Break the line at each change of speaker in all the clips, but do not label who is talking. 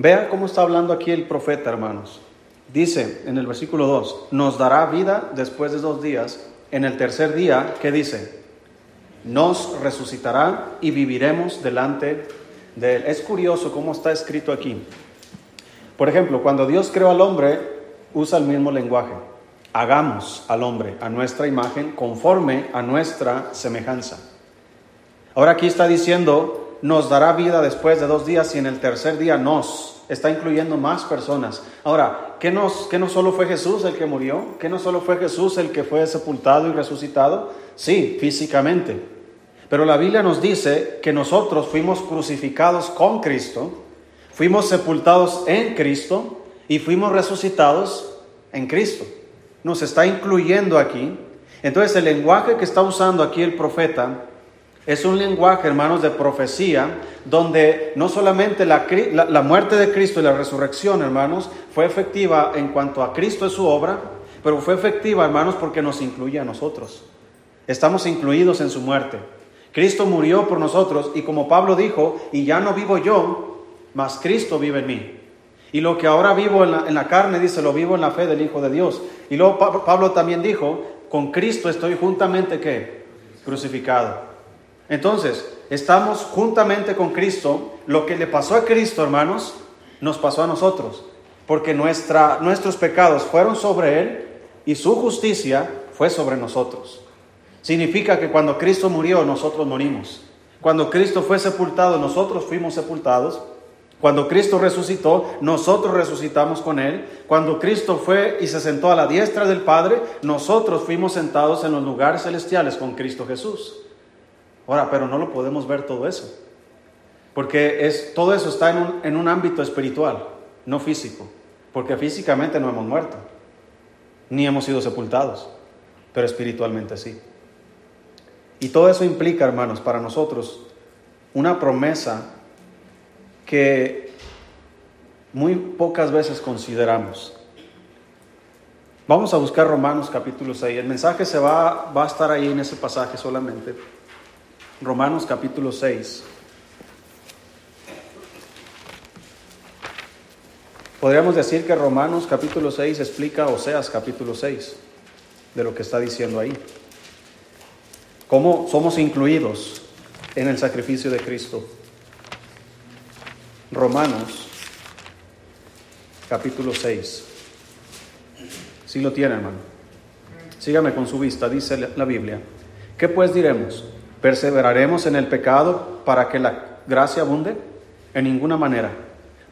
Vea cómo está hablando aquí el profeta, hermanos. Dice en el versículo 2, nos dará vida después de dos días. En el tercer día, ¿qué dice? Nos resucitará y viviremos delante de él. Es curioso cómo está escrito aquí. Por ejemplo, cuando Dios creó al hombre, usa el mismo lenguaje. Hagamos al hombre a nuestra imagen conforme a nuestra semejanza. Ahora aquí está diciendo, nos dará vida después de dos días y en el tercer día nos está incluyendo más personas. Ahora, ¿qué, no solo fue Jesús el que murió? ¿Qué no solo fue Jesús el que fue sepultado y resucitado? Sí, físicamente. Pero la Biblia nos dice que nosotros fuimos crucificados con Cristo, fuimos sepultados en Cristo y fuimos resucitados en Cristo. Nos está incluyendo aquí. Entonces el lenguaje que está usando aquí el profeta es un lenguaje, hermanos, de profecía, donde no solamente la, muerte de Cristo y la resurrección, hermanos, fue efectiva en cuanto a Cristo y su obra, pero fue efectiva, hermanos, porque nos incluye a nosotros. Estamos incluidos en su muerte. Cristo murió por nosotros y como Pablo dijo, y ya no vivo yo, mas Cristo vive en mí. Y lo que ahora vivo en la, en la carne, dice, lo vivo en la fe del Hijo de Dios. Y luego Pablo también dijo, con Cristo estoy juntamente, ¿qué? Crucificado. Entonces, estamos juntamente con Cristo. Lo que le pasó a Cristo, hermanos, nos pasó a nosotros. Porque nuestros pecados fueron sobre Él y su justicia fue sobre nosotros. Significa que cuando Cristo murió, nosotros morimos. Cuando Cristo fue sepultado, nosotros fuimos sepultados. Cuando Cristo resucitó, nosotros resucitamos con Él. Cuando Cristo fue y se sentó a la diestra del Padre, nosotros fuimos sentados en los lugares celestiales con Cristo Jesús. Ahora, pero no lo podemos ver todo eso. Porque es, todo eso está en un, en un ámbito espiritual, no físico. Porque físicamente no hemos muerto, ni hemos sido sepultados, pero espiritualmente sí. Y todo eso implica, hermanos, para nosotros una promesa que muy pocas veces consideramos. Vamos a buscar Romanos capítulo 6. El mensaje se va, va a estar ahí en ese pasaje solamente. Romanos capítulo 6. Podríamos decir que Romanos capítulo 6 explica Oseas capítulo 6 de lo que está diciendo ahí. Cómo somos incluidos en el sacrificio de Cristo. Romanos capítulo 6. Si lo tiene, hermano. Sígame con su vista, dice la Biblia. ¿Qué pues diremos? ¿Perseveraremos en el pecado para que la gracia abunde? En ninguna manera.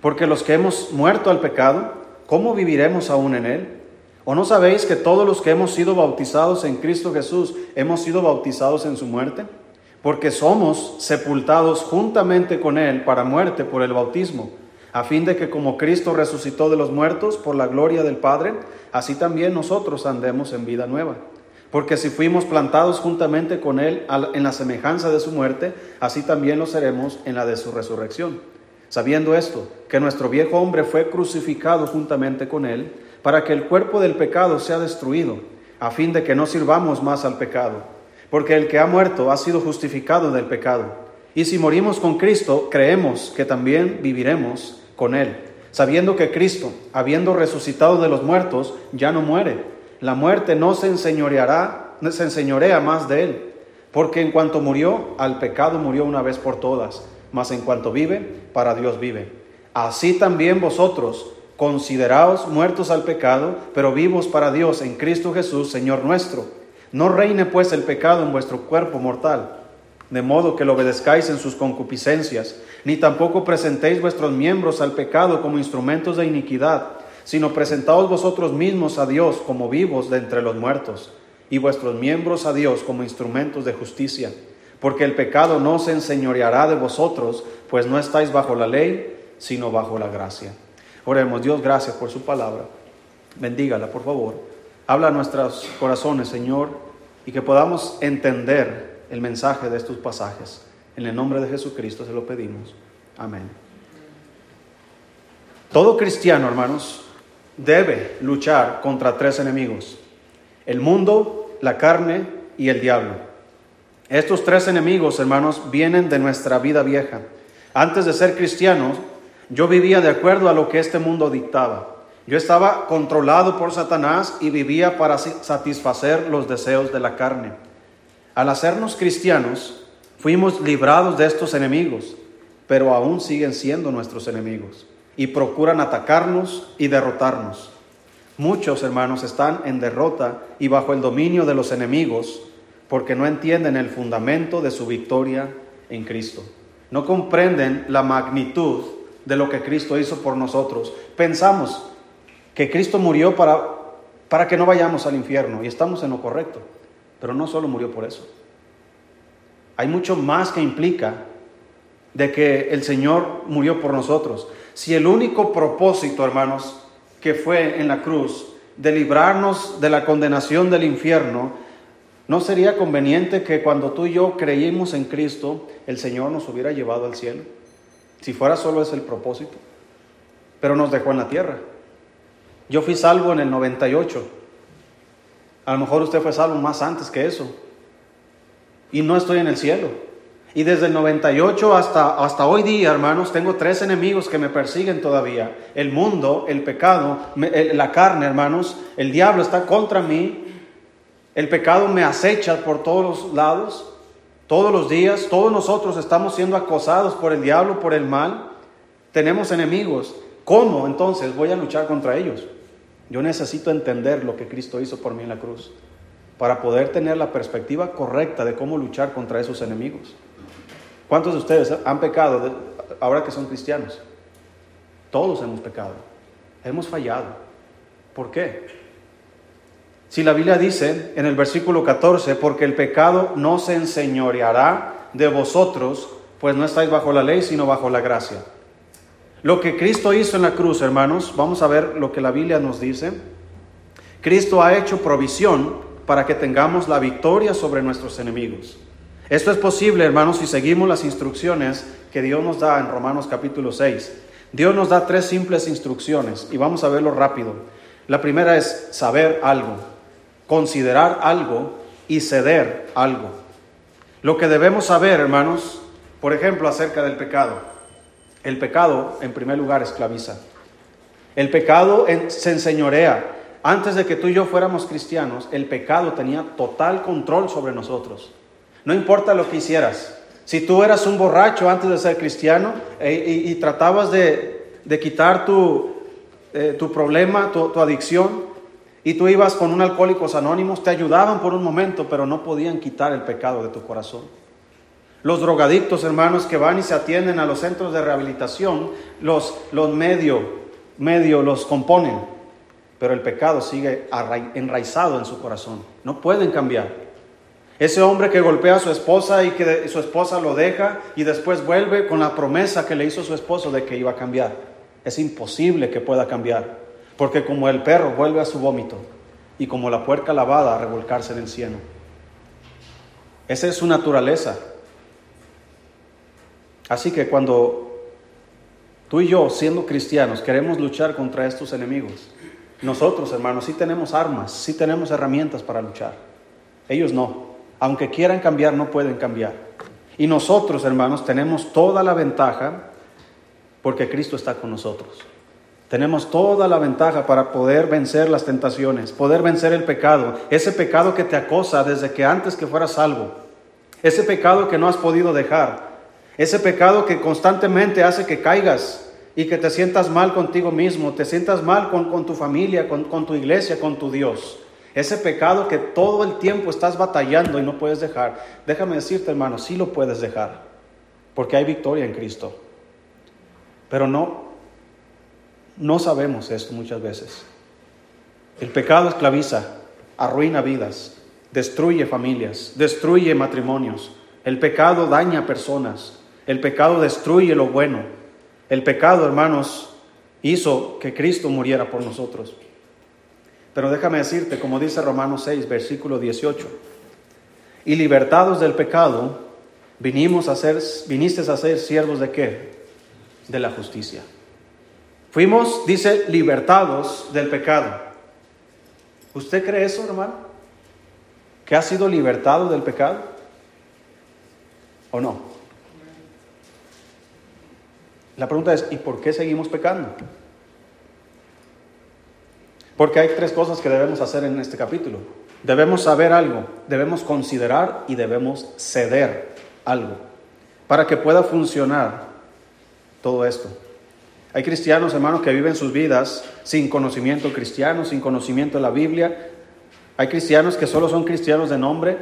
Porque los que hemos muerto al pecado, ¿cómo viviremos aún en él? ¿O no sabéis que todos los que hemos sido bautizados en Cristo Jesús hemos sido bautizados en su muerte? Porque somos sepultados juntamente con Él para muerte por el bautismo, a fin de que como Cristo resucitó de los muertos por la gloria del Padre, así también nosotros andemos en vida nueva. Porque si fuimos plantados juntamente con Él en la semejanza de su muerte, así también lo seremos en la de su resurrección. Sabiendo esto, que nuestro viejo hombre fue crucificado juntamente con Él, para que el cuerpo del pecado sea destruido, a fin de que no sirvamos más al pecado. Porque el que ha muerto ha sido justificado del pecado. Y si morimos con Cristo, creemos que también viviremos con Él, sabiendo que Cristo, habiendo resucitado de los muertos, ya no muere la muerte no se enseñoreará, se enseñorea más de él, porque en cuanto murió, al pecado murió una vez por todas, mas en cuanto vive, para Dios vive. Así también vosotros, consideraos muertos al pecado, pero vivos para Dios en Cristo Jesús, Señor nuestro. No reine pues el pecado en vuestro cuerpo mortal, de modo que lo obedezcáis en sus concupiscencias, ni tampoco presentéis vuestros miembros al pecado como instrumentos de iniquidad sino presentaos vosotros mismos a Dios como vivos de entre los muertos, y vuestros miembros a Dios como instrumentos de justicia, porque el pecado no se enseñoreará de vosotros, pues no estáis bajo la ley, sino bajo la gracia. Oremos, Dios, gracias por su palabra. Bendígala, por favor. Habla a nuestros corazones, Señor, y que podamos entender el mensaje de estos pasajes. En el nombre de Jesucristo se lo pedimos. Amén. Todo cristiano, hermanos, debe luchar contra tres enemigos, el mundo, la carne y el diablo. Estos tres enemigos, hermanos, vienen de nuestra vida vieja. Antes de ser cristianos, Yo vivía de acuerdo a lo que este mundo dictaba. Yo estaba controlado por Satanás y vivía para satisfacer los deseos de la carne. Al hacernos cristianos, fuimos librados de estos enemigos, pero aún siguen siendo nuestros enemigos y procuran atacarnos y derrotarnos. Muchos hermanos están en derrota y bajo el dominio de los enemigos porque no entienden el fundamento de su victoria en Cristo. No comprenden la magnitud de lo que Cristo hizo por nosotros. Pensamos que Cristo murió para, para que no vayamos al infierno y estamos en lo correcto, pero no solo murió por eso. Hay mucho más que implica de que el Señor murió por nosotros. Si el único propósito, hermanos, que fue en la cruz de librarnos de la condenación del infierno, ¿no sería conveniente que cuando tú y yo creímos en Cristo, el Señor nos hubiera llevado al cielo? Si fuera solo ese el propósito. Pero nos dejó en la tierra. Yo fui salvo en el 98. A lo mejor usted fue salvo más antes que eso. Y no estoy en el cielo. Y desde el 98 hasta, hasta hoy día, hermanos, tengo tres enemigos que me persiguen todavía. El mundo, el pecado, la carne, hermanos. El diablo está contra mí. El pecado me acecha por todos los lados, todos los días. Todos nosotros estamos siendo acosados por el diablo, por el mal. Tenemos enemigos. ¿Cómo entonces voy a luchar contra ellos? Yo necesito entender lo que Cristo hizo por mí en la cruz para poder tener la perspectiva correcta de cómo luchar contra esos enemigos. ¿Cuántos de ustedes han pecado ahora que son cristianos? Todos hemos pecado. Hemos fallado. ¿Por qué? Si la Biblia dice en el versículo 14, porque el pecado no se enseñoreará de vosotros, pues no estáis bajo la ley, sino bajo la gracia. Lo que Cristo hizo en la cruz, hermanos, vamos a ver lo que la Biblia nos dice. Cristo ha hecho provisión para que tengamos la victoria sobre nuestros enemigos. Esto es posible, hermanos, si seguimos las instrucciones que Dios nos da en Romanos capítulo 6. Dios nos da tres simples instrucciones y vamos a verlo rápido. La primera es saber algo, considerar algo y ceder algo. Lo que debemos saber, hermanos, por ejemplo, acerca del pecado. El pecado, en primer lugar, esclaviza. El pecado se enseñorea. Antes de que tú y yo fuéramos cristianos, el pecado tenía total control sobre nosotros. No importa lo que hicieras. Si tú eras un borracho antes de ser cristiano eh, y, tratabas de, quitar tu, eh, problema, tu, tu, adicción, y tú ibas con un alcohólicos anónimos, te ayudaban por un momento, pero no podían quitar el pecado de tu corazón. Los drogadictos, hermanos, que van y se atienden a los centros de rehabilitación, los, los medio, medio los componen, pero el pecado sigue enraizado en su corazón. No pueden cambiar. Ese hombre que golpea a su esposa y que su esposa lo deja y después vuelve con la promesa que le hizo su esposo de que iba a cambiar. Es imposible que pueda cambiar, porque como el perro vuelve a su vómito y como la puerca lavada a revolcarse en el cielo. Esa es su naturaleza. Así que cuando tú y yo, siendo cristianos, queremos luchar contra estos enemigos, nosotros, hermanos, sí tenemos armas, sí tenemos herramientas para luchar. Ellos no. Aunque quieran cambiar, no pueden cambiar. Y nosotros, hermanos, tenemos toda la ventaja porque Cristo está con nosotros. Tenemos toda la ventaja para poder vencer las tentaciones, poder vencer el pecado, ese pecado que te acosa desde que antes que fueras salvo, ese pecado que no has podido dejar, ese pecado que constantemente hace que caigas y que te sientas mal contigo mismo, te sientas mal con, tu familia, con, con tu iglesia, con tu Dios. Ese pecado que todo el tiempo estás batallando y no puedes dejar, déjame decirte hermano, sí lo puedes dejar, porque hay victoria en Cristo. Pero no, no sabemos esto muchas veces. El pecado esclaviza, arruina vidas, destruye familias, destruye matrimonios. El pecado daña personas. El pecado destruye lo bueno. El pecado, hermanos, hizo que Cristo muriera por nosotros. Pero déjame decirte, como dice Romanos 6, versículo 18, y libertados del pecado, vinimos a ser, viniste a ser siervos de qué? De la justicia. Fuimos, dice, libertados del pecado. ¿Usted cree eso, hermano? ¿Que ha sido libertado del pecado? ¿O no? La pregunta es, ¿y por qué seguimos pecando? Porque hay tres cosas que debemos hacer en este capítulo. Debemos saber algo, debemos considerar y debemos ceder algo para que pueda funcionar todo esto. Hay cristianos, hermanos, que viven sus vidas sin conocimiento cristiano, sin conocimiento de la Biblia. Hay cristianos que solo son cristianos de nombre,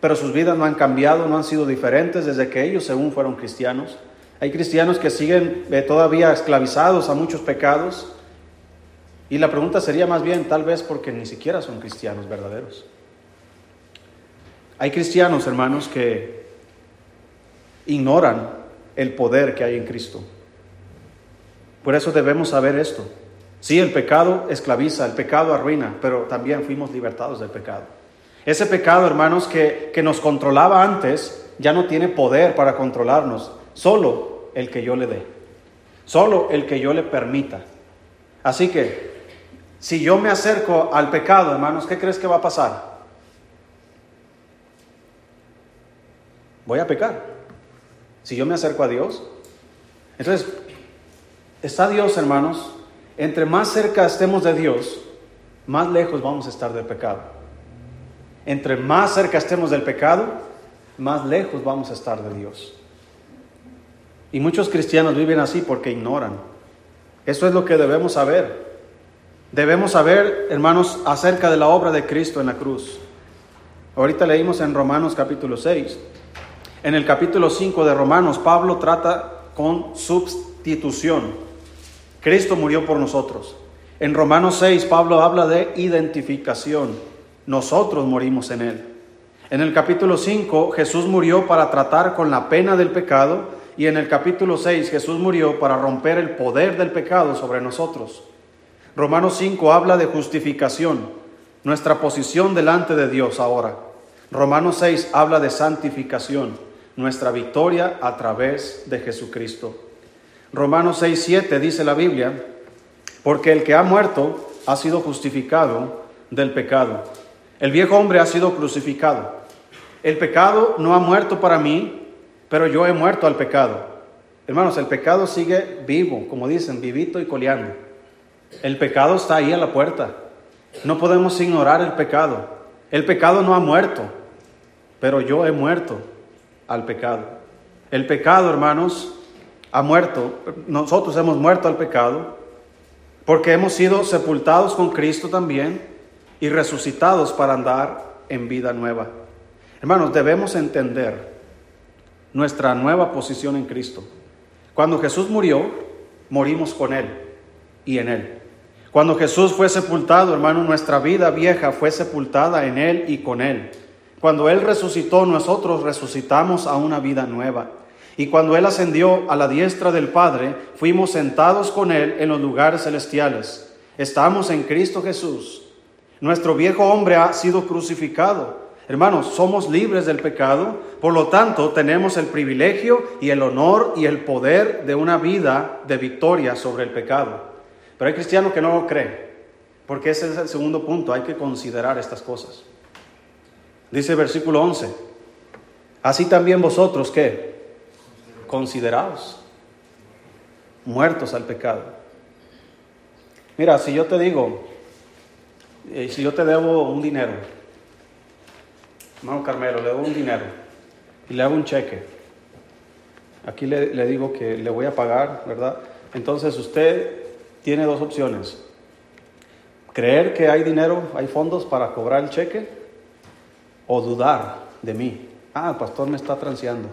pero sus vidas no han cambiado, no han sido diferentes desde que ellos según fueron cristianos. Hay cristianos que siguen eh, todavía esclavizados a muchos pecados. Y la pregunta sería más bien, tal vez porque ni siquiera son cristianos verdaderos. Hay cristianos, hermanos, que ignoran el poder que hay en Cristo. Por eso debemos saber esto. Sí, el pecado esclaviza, el pecado arruina, pero también fuimos libertados del pecado. Ese pecado, hermanos, que, que nos controlaba antes, ya no tiene poder para controlarnos, solo el que yo le dé, solo el que yo le permita. Así que si yo me acerco al pecado, hermanos, ¿qué crees que va a pasar? Voy a pecar. Si yo me acerco a Dios. Entonces, está Dios, hermanos. Entre más cerca estemos de Dios, más lejos vamos a estar del pecado. Entre más cerca estemos del pecado, más lejos vamos a estar de Dios. Y muchos cristianos viven así porque ignoran. Eso es lo que debemos saber. Debemos saber, hermanos, acerca de la obra de Cristo en la cruz. Ahorita leímos en Romanos capítulo 6. En el capítulo 5 de Romanos, Pablo trata con sustitución. Cristo murió por nosotros. En Romanos 6, Pablo habla de identificación. Nosotros morimos en Él. En el capítulo 5, Jesús murió para tratar con la pena del pecado. Y en el capítulo 6, Jesús murió para romper el poder del pecado sobre nosotros. Romanos 5 habla de justificación, nuestra posición delante de Dios ahora. Romanos 6 habla de santificación, nuestra victoria a través de Jesucristo. Romanos 6, 7 dice la Biblia, porque el que ha muerto ha sido justificado del pecado. El viejo hombre ha sido crucificado. El pecado no ha muerto para mí, pero yo he muerto al pecado. Hermanos, el pecado sigue vivo, como dicen, vivito y coleando. El pecado está ahí a la puerta. No podemos ignorar el pecado. El pecado no ha muerto, pero yo he muerto al pecado. El pecado, hermanos, ha muerto. Nosotros hemos muerto al pecado porque hemos sido sepultados con Cristo también y resucitados para andar en vida nueva. Hermanos, debemos entender nuestra nueva posición en Cristo. Cuando Jesús murió, morimos con Él y en Él. Cuando Jesús fue sepultado, hermano, nuestra vida vieja fue sepultada en Él y con Él. Cuando Él resucitó, nosotros resucitamos a una vida nueva. Y cuando Él ascendió a la diestra del Padre, fuimos sentados con Él en los lugares celestiales. Estamos en Cristo Jesús. Nuestro viejo hombre ha sido crucificado. Hermanos, somos libres del pecado, por lo tanto tenemos el privilegio y el honor y el poder de una vida de victoria sobre el pecado. Pero hay cristianos que no lo creen, porque ese es el segundo punto, hay que considerar estas cosas. Dice el versículo 11, así también vosotros, ¿qué? Considerados, muertos al pecado. Mira, si yo te digo, eh, si yo te debo un dinero, hermano Carmelo, le debo un dinero y le hago un cheque, aquí le digo que le voy a pagar, ¿verdad? Entonces usted tiene dos opciones. Creer que hay dinero, hay fondos para cobrar el cheque o dudar de mí. Ah, el pastor me está transeando.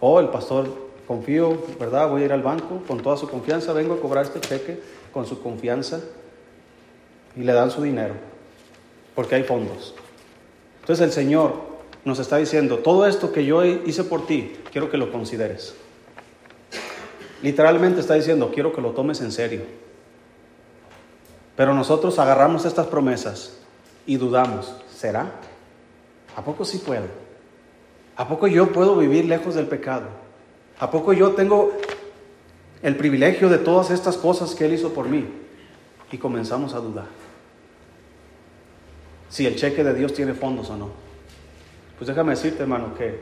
O el pastor, confío, ¿verdad? Voy a ir al banco con toda su confianza, vengo a cobrar este cheque con su confianza y le dan su dinero, porque hay fondos. Entonces el Señor nos está diciendo, todo esto que yo hice por ti, quiero que lo consideres. Literalmente está diciendo, quiero que lo tomes en serio. Pero nosotros agarramos estas promesas y dudamos, ¿será? ¿A poco sí puedo? ¿A poco yo puedo vivir lejos del pecado? ¿A poco yo tengo el privilegio de todas estas cosas que Él hizo por mí? Y comenzamos a dudar. Si el cheque de Dios tiene fondos o no. Pues déjame decirte, hermano, que,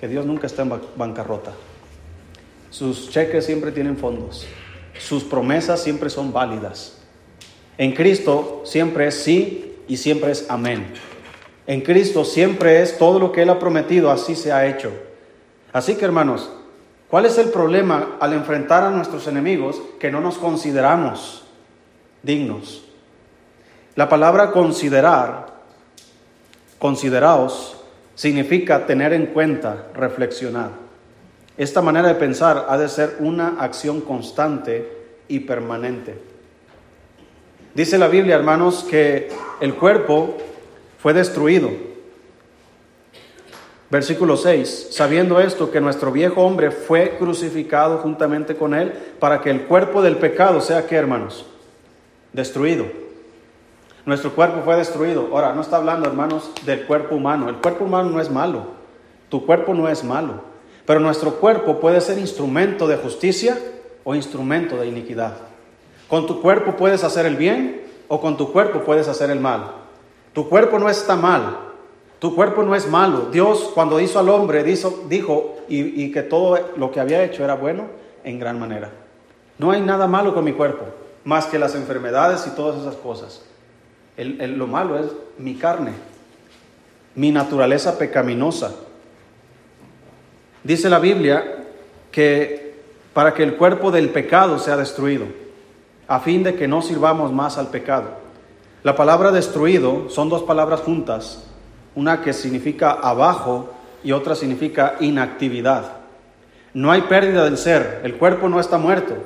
que Dios nunca está en bancarrota. Sus cheques siempre tienen fondos, sus promesas siempre son válidas. En Cristo siempre es sí y siempre es amén. En Cristo siempre es todo lo que Él ha prometido, así se ha hecho. Así que hermanos, ¿cuál es el problema al enfrentar a nuestros enemigos que no nos consideramos dignos? La palabra considerar, consideraos, significa tener en cuenta, reflexionar. Esta manera de pensar ha de ser una acción constante y permanente. Dice la Biblia, hermanos, que el cuerpo fue destruido. Versículo 6, sabiendo esto, que nuestro viejo hombre fue crucificado juntamente con él para que el cuerpo del pecado sea que, hermanos, destruido. Nuestro cuerpo fue destruido. Ahora, no está hablando, hermanos, del cuerpo humano. El cuerpo humano no es malo. Tu cuerpo no es malo. Pero nuestro cuerpo puede ser instrumento de justicia o instrumento de iniquidad. Con tu cuerpo puedes hacer el bien o con tu cuerpo puedes hacer el mal. Tu cuerpo no está mal, tu cuerpo no es malo. Dios cuando hizo al hombre dijo, y, que todo lo que había hecho era bueno en gran manera. No hay nada malo con mi cuerpo, más que las enfermedades y todas esas cosas. lo malo es mi carne, mi naturaleza pecaminosa. Dice la Biblia que para que el cuerpo del pecado sea destruido, a fin de que no sirvamos más al pecado. La palabra destruido son dos palabras juntas, una que significa abajo y otra significa inactividad. No hay pérdida del ser, el cuerpo no está muerto,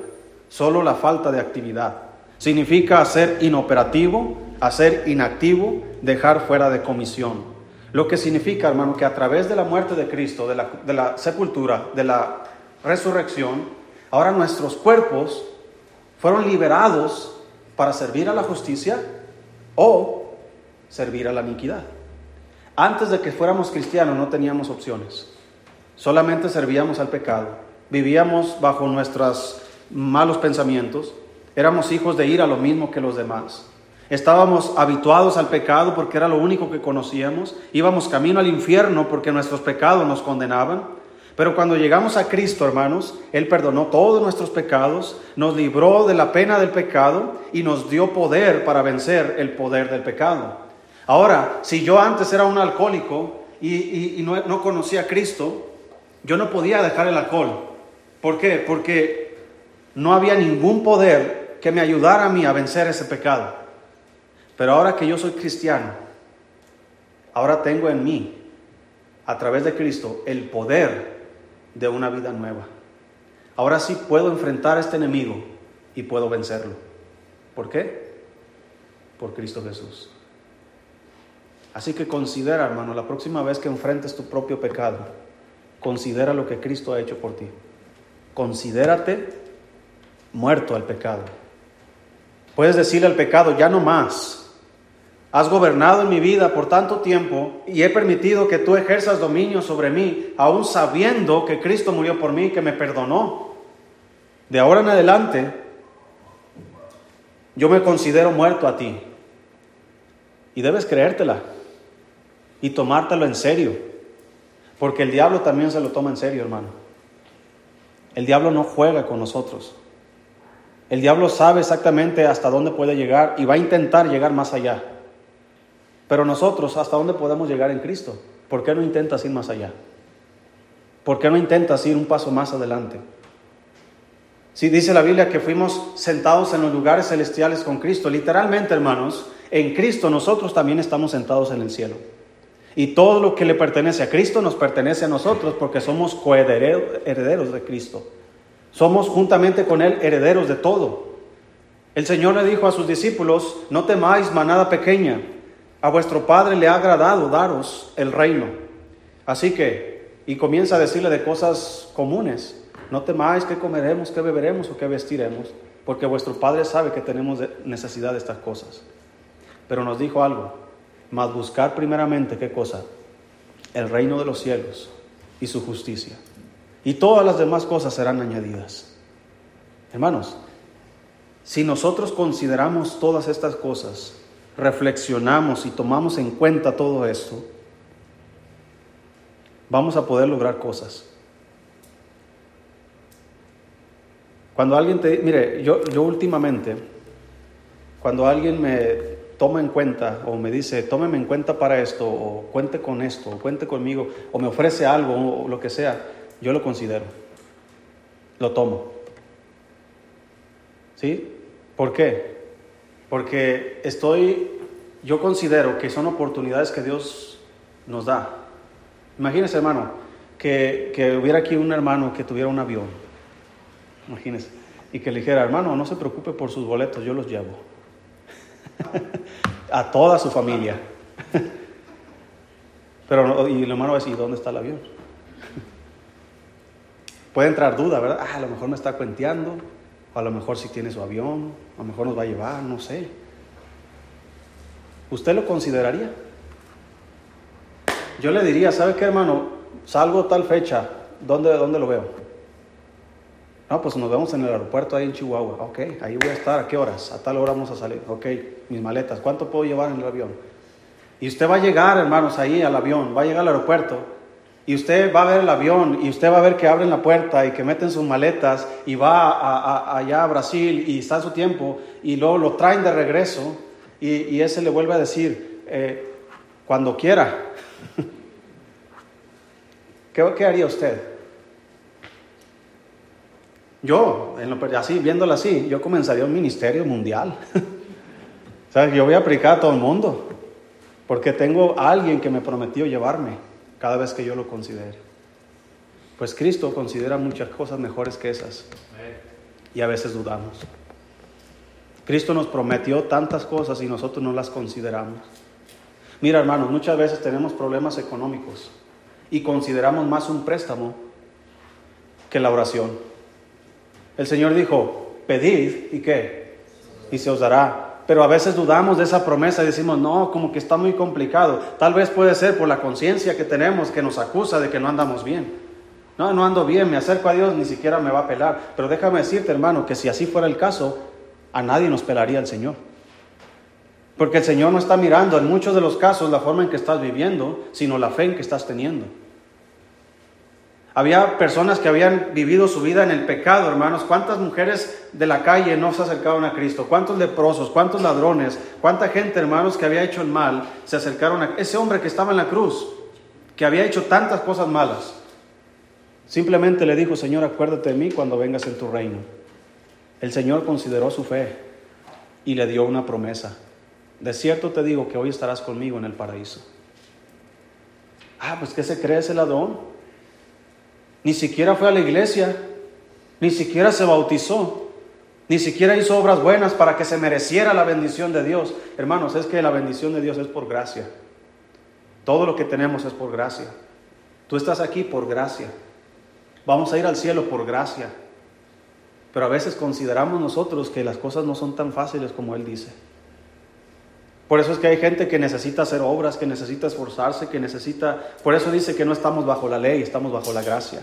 solo la falta de actividad. Significa hacer inoperativo, hacer inactivo, dejar fuera de comisión. Lo que significa, hermano, que a través de la muerte de Cristo, de la, sepultura, de la resurrección, ahora nuestros cuerpos fueron liberados para servir a la justicia o servir a la iniquidad. Antes de que fuéramos cristianos no teníamos opciones. Solamente servíamos al pecado. Vivíamos bajo nuestros malos pensamientos. Éramos hijos de ir a lo mismo que los demás. Estábamos habituados al pecado porque era lo único que conocíamos. Íbamos camino al infierno porque nuestros pecados nos condenaban. Pero cuando llegamos a Cristo, hermanos, Él perdonó todos nuestros pecados, nos libró de la pena del pecado y nos dio poder para vencer el poder del pecado. Ahora, si yo antes era un alcohólico y, no, no conocía a Cristo, yo no podía dejar el alcohol. ¿Por qué? Porque no había ningún poder que me ayudara a mí a vencer ese pecado. Pero ahora que yo soy cristiano, ahora tengo en mí, a través de Cristo, el poder de una vida nueva. Ahora sí puedo enfrentar a este enemigo y puedo vencerlo. ¿Por qué? Por Cristo Jesús. Así que considera, hermano, la próxima vez que enfrentes tu propio pecado, considera lo que Cristo ha hecho por ti. Considérate muerto al pecado. Puedes decirle al pecado, ya no más, Has gobernado en mi vida por tanto tiempo y he permitido que tú ejerzas dominio sobre mí, aún sabiendo que Cristo murió por mí y que me perdonó. De ahora en adelante, yo me considero muerto a ti. Y debes creértela y tomártelo en serio, porque el diablo también se lo toma en serio, hermano. El diablo no juega con nosotros. El diablo sabe exactamente hasta dónde puede llegar y va a intentar llegar más allá. Pero nosotros, ¿hasta dónde podemos llegar en Cristo? ¿Por qué no intentas ir más allá? ¿Por qué no intentas ir un paso más adelante? Si dice la Biblia que fuimos sentados en los lugares celestiales con Cristo, literalmente, hermanos, en Cristo nosotros también estamos sentados en el cielo. Y todo lo que le pertenece a Cristo nos pertenece a nosotros porque somos coherederos de Cristo. Somos juntamente con Él herederos de todo. El Señor le dijo a sus discípulos, no temáis manada pequeña, a vuestro Padre le ha agradado daros el reino. Así que, y comienza a decirle de cosas comunes. No temáis que comeremos, que beberemos o que vestiremos, porque vuestro Padre sabe que tenemos necesidad de estas cosas. Pero nos dijo algo, más buscar primeramente qué cosa? El reino de los cielos y su justicia. Y todas las demás cosas serán añadidas. Hermanos, si nosotros consideramos todas estas cosas, reflexionamos y tomamos en cuenta todo esto, vamos a poder lograr cosas. Cuando alguien te, mire, yo, yo últimamente, cuando alguien me toma en cuenta o me dice, tómeme en cuenta para esto, o cuente con esto, o cuente conmigo, o me ofrece algo, o lo que sea, yo lo considero, lo tomo. ¿Sí? ¿Por qué? Porque estoy, yo considero que son oportunidades que Dios nos da. Imagínese, hermano, que, que hubiera aquí un hermano que tuviera un avión. Imagínese. Y que le dijera, hermano, no se preocupe por sus boletos, yo los llevo. a toda su familia. Pero, y el hermano va a decir, ¿dónde está el avión? Puede entrar duda, ¿verdad? Ah, a lo mejor me está cuenteando, a lo mejor si tiene su avión, a lo mejor nos va a llevar, no sé. ¿Usted lo consideraría? Yo le diría, ¿sabe qué, hermano? Salgo tal fecha, ¿dónde, dónde lo veo? No, pues nos vemos en el aeropuerto ahí en Chihuahua. Ok, ahí voy a estar. ¿A qué horas? A tal hora vamos a salir. Ok, mis maletas. ¿Cuánto puedo llevar en el avión? Y usted va a llegar, hermanos, ahí al avión. Va a llegar al aeropuerto. Y usted va a ver el avión y usted va a ver que abren la puerta y que meten sus maletas y va allá a Brasil y está su tiempo y luego lo traen de regreso y, ese le vuelve a decir, eh, cuando quiera. ¿Qué, ¿Qué haría usted? Yo, en lo, así, viéndolo así, yo comenzaría un ministerio mundial. ¿Sabes? Yo voy a aplicar a todo el mundo, porque tengo a alguien que me prometió llevarme cada vez que yo lo considere. Pues Cristo considera muchas cosas mejores que esas. Y a veces dudamos. Cristo nos prometió tantas cosas y nosotros no las consideramos. Mira, hermanos, muchas veces tenemos problemas económicos y consideramos más un préstamo que la oración. El Señor dijo, pedid y qué, y se os dará. Pero a veces dudamos de esa promesa y decimos, no, como que está muy complicado. Tal vez puede ser por la conciencia que tenemos que nos acusa de que no andamos bien. No, no ando bien, me acerco a Dios, ni siquiera me va a pelar. Pero déjame decirte, hermano, que si así fuera el caso, a nadie nos pelaría el Señor. Porque el Señor no está mirando en muchos de los casos la forma en que estás viviendo, sino la fe en que estás teniendo. Había personas que habían vivido su vida en el pecado, hermanos. ¿Cuántas mujeres de la calle no se acercaron a Cristo? ¿Cuántos leprosos? ¿Cuántos ladrones? ¿Cuánta gente, hermanos, que había hecho el mal se acercaron a ese hombre que estaba en la cruz, que había hecho tantas cosas malas? Simplemente le dijo, Señor, acuérdate de mí cuando vengas en tu reino. El Señor consideró su fe y le dio una promesa. De cierto te digo que hoy estarás conmigo en el paraíso. Ah, pues ¿qué se cree ese ladrón? Ni siquiera fue a la iglesia, ni siquiera se bautizó, ni siquiera hizo obras buenas para que se mereciera la bendición de Dios. Hermanos, es que la bendición de Dios es por gracia. Todo lo que tenemos es por gracia. Tú estás aquí por gracia. Vamos a ir al cielo por gracia. Pero a veces consideramos nosotros que las cosas no son tan fáciles como Él dice. Por eso es que hay gente que necesita hacer obras, que necesita esforzarse, que necesita... Por eso dice que no estamos bajo la ley, estamos bajo la gracia.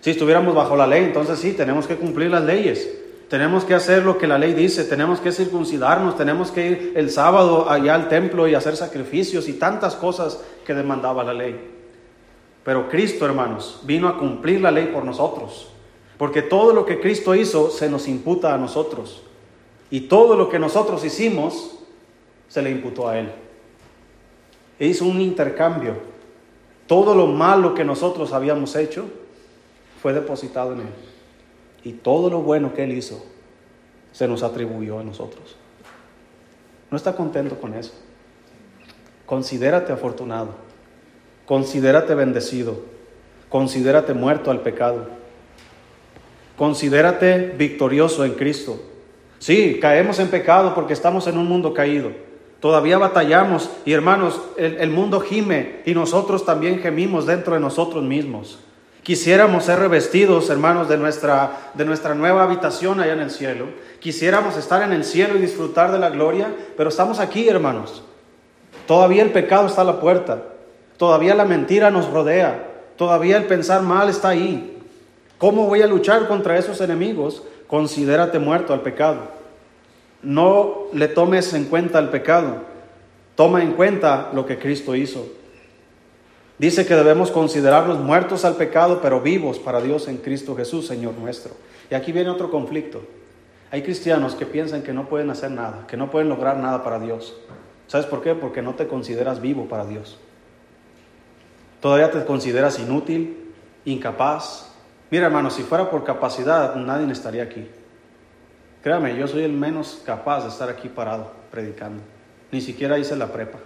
Si estuviéramos bajo la ley, entonces sí, tenemos que cumplir las leyes. Tenemos que hacer lo que la ley dice, tenemos que circuncidarnos, tenemos que ir el sábado allá al templo y hacer sacrificios y tantas cosas que demandaba la ley. Pero Cristo, hermanos, vino a cumplir la ley por nosotros. Porque todo lo que Cristo hizo se nos imputa a nosotros. Y todo lo que nosotros hicimos se le imputó a él. E hizo un intercambio. Todo lo malo que nosotros habíamos hecho fue depositado en él. Y todo lo bueno que él hizo se nos atribuyó a nosotros. ¿No está contento con eso? Considérate afortunado. Considérate bendecido. Considérate muerto al pecado. Considérate victorioso en Cristo. Sí, caemos en pecado porque estamos en un mundo caído. Todavía batallamos y hermanos, el, mundo gime y nosotros también gemimos dentro de nosotros mismos. Quisiéramos ser revestidos, hermanos, de nuestra, de nuestra nueva habitación allá en el cielo. Quisiéramos estar en el cielo y disfrutar de la gloria, pero estamos aquí, hermanos. Todavía el pecado está a la puerta. Todavía la mentira nos rodea. Todavía el pensar mal está ahí. ¿Cómo voy a luchar contra esos enemigos? Considérate muerto al pecado no le tomes en cuenta el pecado, toma en cuenta lo que Cristo hizo. Dice que debemos considerarnos muertos al pecado, pero vivos para Dios en Cristo Jesús, Señor nuestro. Y aquí viene otro conflicto. Hay cristianos que piensan que no pueden hacer nada, que no pueden lograr nada para Dios. ¿Sabes por qué? Porque no te consideras vivo para Dios. Todavía te consideras inútil, incapaz. Mira, hermano, si fuera por capacidad, nadie estaría aquí. Créame, yo soy el menos capaz de estar aquí parado predicando. Ni siquiera hice la prepa.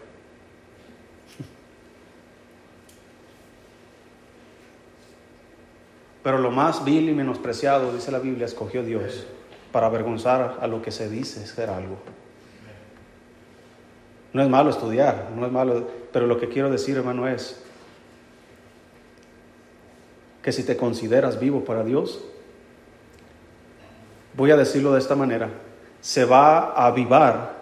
Pero lo más vil y menospreciado, dice la Biblia, escogió Dios para avergonzar a lo que se dice ser algo. No es malo estudiar, no es malo, pero lo que quiero decir, hermano, es que si te consideras vivo para Dios, voy a decirlo de esta manera, se va a avivar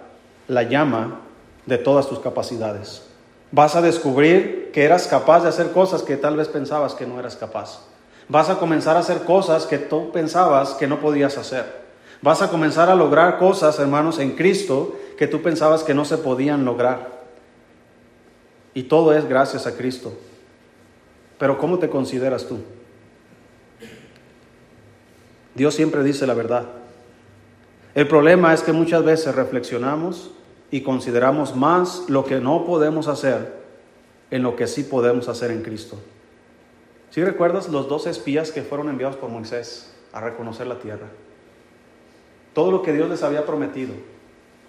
la llama de todas tus capacidades. Vas a descubrir que eras capaz de hacer cosas que tal vez pensabas que no eras capaz. Vas a comenzar a hacer cosas que tú pensabas que no podías hacer. Vas a comenzar a lograr cosas, hermanos, en Cristo que tú pensabas que no se podían lograr. Y todo es gracias a Cristo. Pero ¿cómo te consideras tú? Dios siempre dice la verdad. El problema es que muchas veces reflexionamos y consideramos más lo que no podemos hacer en lo que sí podemos hacer en Cristo. Si recuerdas los dos espías que fueron enviados por Moisés a reconocer la tierra? Todo lo que Dios les había prometido.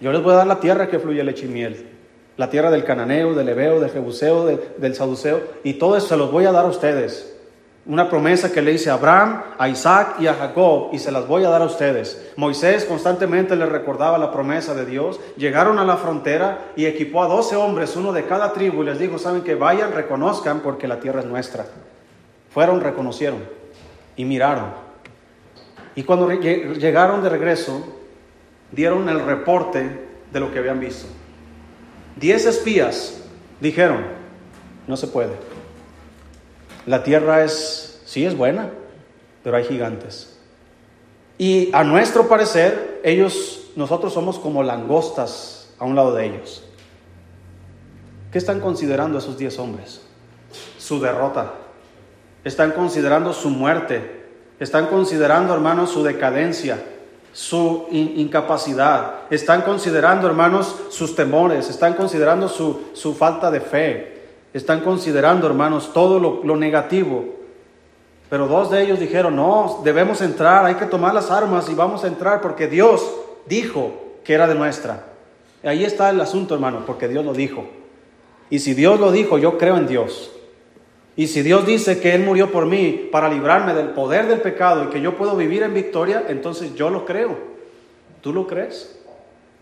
Yo les voy a dar la tierra que fluye leche y miel. La tierra del cananeo, del hebeo, del jebuseo, del saduceo. Y todo eso se los voy a dar a ustedes. Una promesa que le hice a Abraham, a Isaac y a Jacob y se las voy a dar a ustedes. Moisés constantemente les recordaba la promesa de Dios. Llegaron a la frontera y equipó a doce hombres, uno de cada tribu, y les dijo, saben que vayan, reconozcan porque la tierra es nuestra. Fueron, reconocieron y miraron. Y cuando llegaron de regreso, dieron el reporte de lo que habían visto. Diez espías dijeron, no se puede. La tierra es, sí es buena, pero hay gigantes. Y a nuestro parecer, ellos, nosotros somos como langostas a un lado de ellos. ¿Qué están considerando esos diez hombres? Su derrota están considerando su muerte, están considerando, hermanos, su decadencia, su incapacidad, están considerando, hermanos, sus temores, están considerando su, falta de fe, están considerando, hermanos, todo lo, negativo. Pero dos de ellos dijeron, no, debemos entrar, hay que tomar las armas y vamos a entrar porque Dios dijo que era de nuestra. Ahí está el asunto, hermano, porque Dios lo dijo. Y si Dios lo dijo, yo creo en Dios. Y si Dios dice que Él murió por mí para librarme del poder del pecado y que yo puedo vivir en victoria, entonces yo lo creo. ¿Tú lo crees?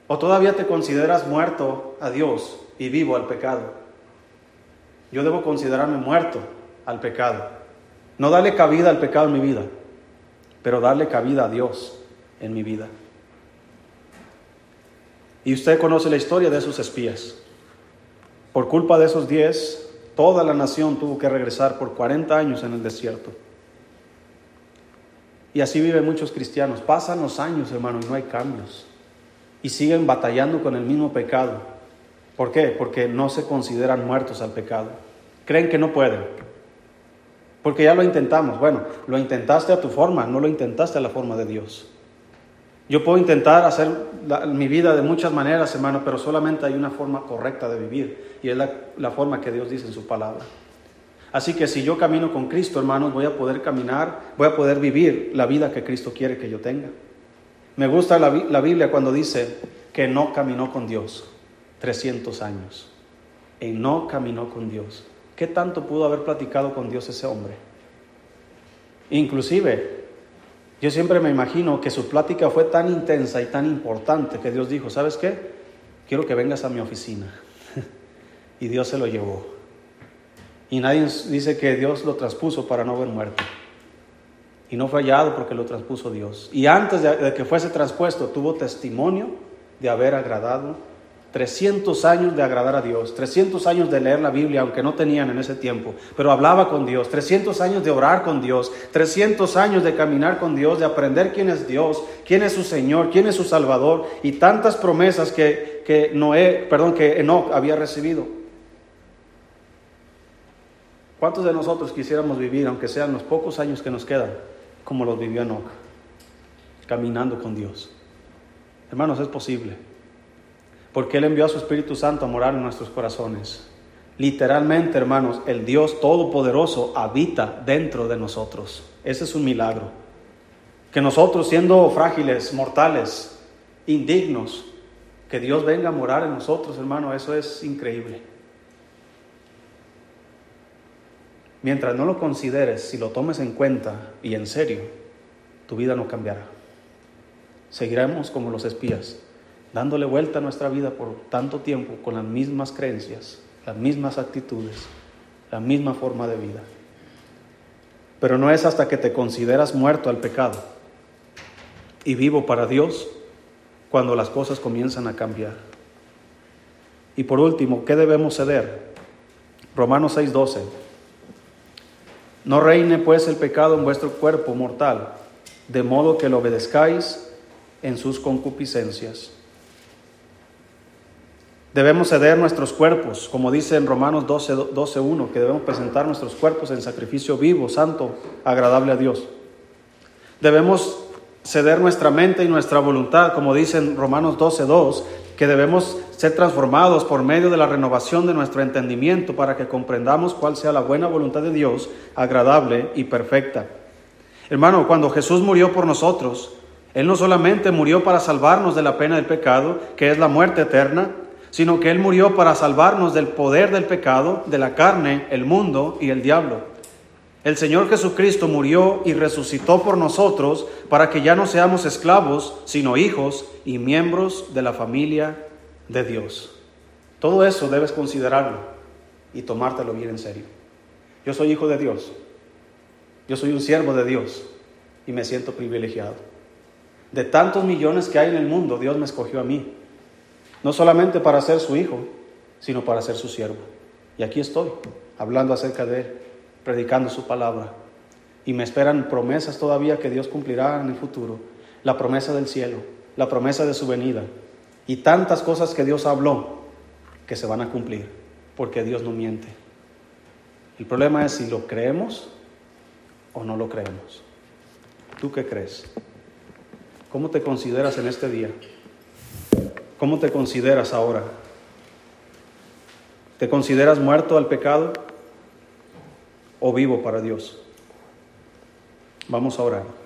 ¿O todavía te consideras muerto a Dios y vivo al pecado? Yo debo considerarme muerto al pecado. No darle cabida al pecado en mi vida, pero darle cabida a Dios en mi vida. Y usted conoce la historia de esos espías. Por culpa de esos diez, Toda la nación tuvo que regresar por 40 años en el desierto. Y así viven muchos cristianos. Pasan los años, hermano, y no hay cambios. Y siguen batallando con el mismo pecado. ¿Por qué? Porque no se consideran muertos al pecado. Creen que no pueden. Porque ya lo intentamos. Bueno, lo intentaste a tu forma, no lo intentaste a la forma de Dios. Yo puedo intentar hacer mi vida de muchas maneras, hermano, pero solamente hay una forma correcta de vivir y es la, forma que Dios dice en su palabra. Así que si yo camino con Cristo, hermanos, voy a poder caminar, voy a poder vivir la vida que Cristo quiere que yo tenga. Me gusta la, la Biblia cuando dice que no caminó con Dios 300 años. Y no caminó con Dios. ¿Qué tanto pudo haber platicado con Dios ese hombre? Inclusive yo siempre me imagino que su plática fue tan intensa y tan importante que Dios dijo, ¿sabes qué? Quiero que vengas a mi oficina. y Dios se lo llevó. Y nadie dice que Dios lo traspuso para no haber muerto. Y no fue hallado porque lo traspuso Dios. Y antes de que fuese traspuesto, tuvo testimonio de haber agradado 300 años de agradar a Dios, 300 años de leer la Biblia, aunque no tenían en ese tiempo, pero hablaba con Dios, 300 años de orar con Dios, 300 años de caminar con Dios, de aprender quién es Dios, quién es su Señor, quién es su Salvador y tantas promesas que, que Noé, perdón, que Enoch había recibido. ¿Cuántos de nosotros quisiéramos vivir, aunque sean los pocos años que nos quedan, como los vivió Enoch? caminando con Dios. Hermanos, es posible. Porque Él envió a su Espíritu Santo a morar en nuestros corazones. Literalmente, hermanos, el Dios Todopoderoso habita dentro de nosotros. Ese es un milagro. Que nosotros, siendo frágiles, mortales, indignos, que Dios venga a morar en nosotros, hermano, eso es increíble. Mientras no lo consideres, si lo tomes en cuenta y en serio, tu vida no cambiará. Seguiremos como los espías, dándole vuelta a nuestra vida por tanto tiempo con las mismas creencias, las mismas actitudes, la misma forma de vida. Pero no es hasta que te consideras muerto al pecado y vivo para Dios cuando las cosas comienzan a cambiar. Y por último, ¿qué debemos ceder? Romanos 6:12. No reine pues el pecado en vuestro cuerpo mortal, de modo que lo obedezcáis en sus concupiscencias. Debemos ceder nuestros cuerpos, como dice en Romanos 12.1, 12, que debemos presentar nuestros cuerpos en sacrificio vivo, santo, agradable a Dios. Debemos ceder nuestra mente y nuestra voluntad, como dice en Romanos 12.2, que debemos ser transformados por medio de la renovación de nuestro entendimiento para que comprendamos cuál sea la buena voluntad de Dios, agradable y perfecta. Hermano, cuando Jesús murió por nosotros, Él no solamente murió para salvarnos de la pena del pecado, que es la muerte eterna, sino que Él murió para salvarnos del poder del pecado, de la carne, el mundo y el diablo. El Señor Jesucristo murió y resucitó por nosotros para que ya no seamos esclavos, sino hijos y miembros de la familia de Dios. Todo eso debes considerarlo y tomártelo bien en serio. Yo soy hijo de Dios. Yo soy un siervo de Dios y me siento privilegiado. De tantos millones que hay en el mundo, Dios me escogió a mí no solamente para ser su hijo, sino para ser su siervo. Y aquí estoy, hablando acerca de Él, predicando su palabra. Y me esperan promesas todavía que Dios cumplirá en el futuro. La promesa del cielo, la promesa de su venida. Y tantas cosas que Dios habló que se van a cumplir, porque Dios no miente. El problema es si lo creemos o no lo creemos. ¿Tú qué crees? ¿Cómo te consideras en este día? ¿Cómo te consideras ahora? ¿Te consideras muerto al pecado o vivo para Dios? Vamos a orar.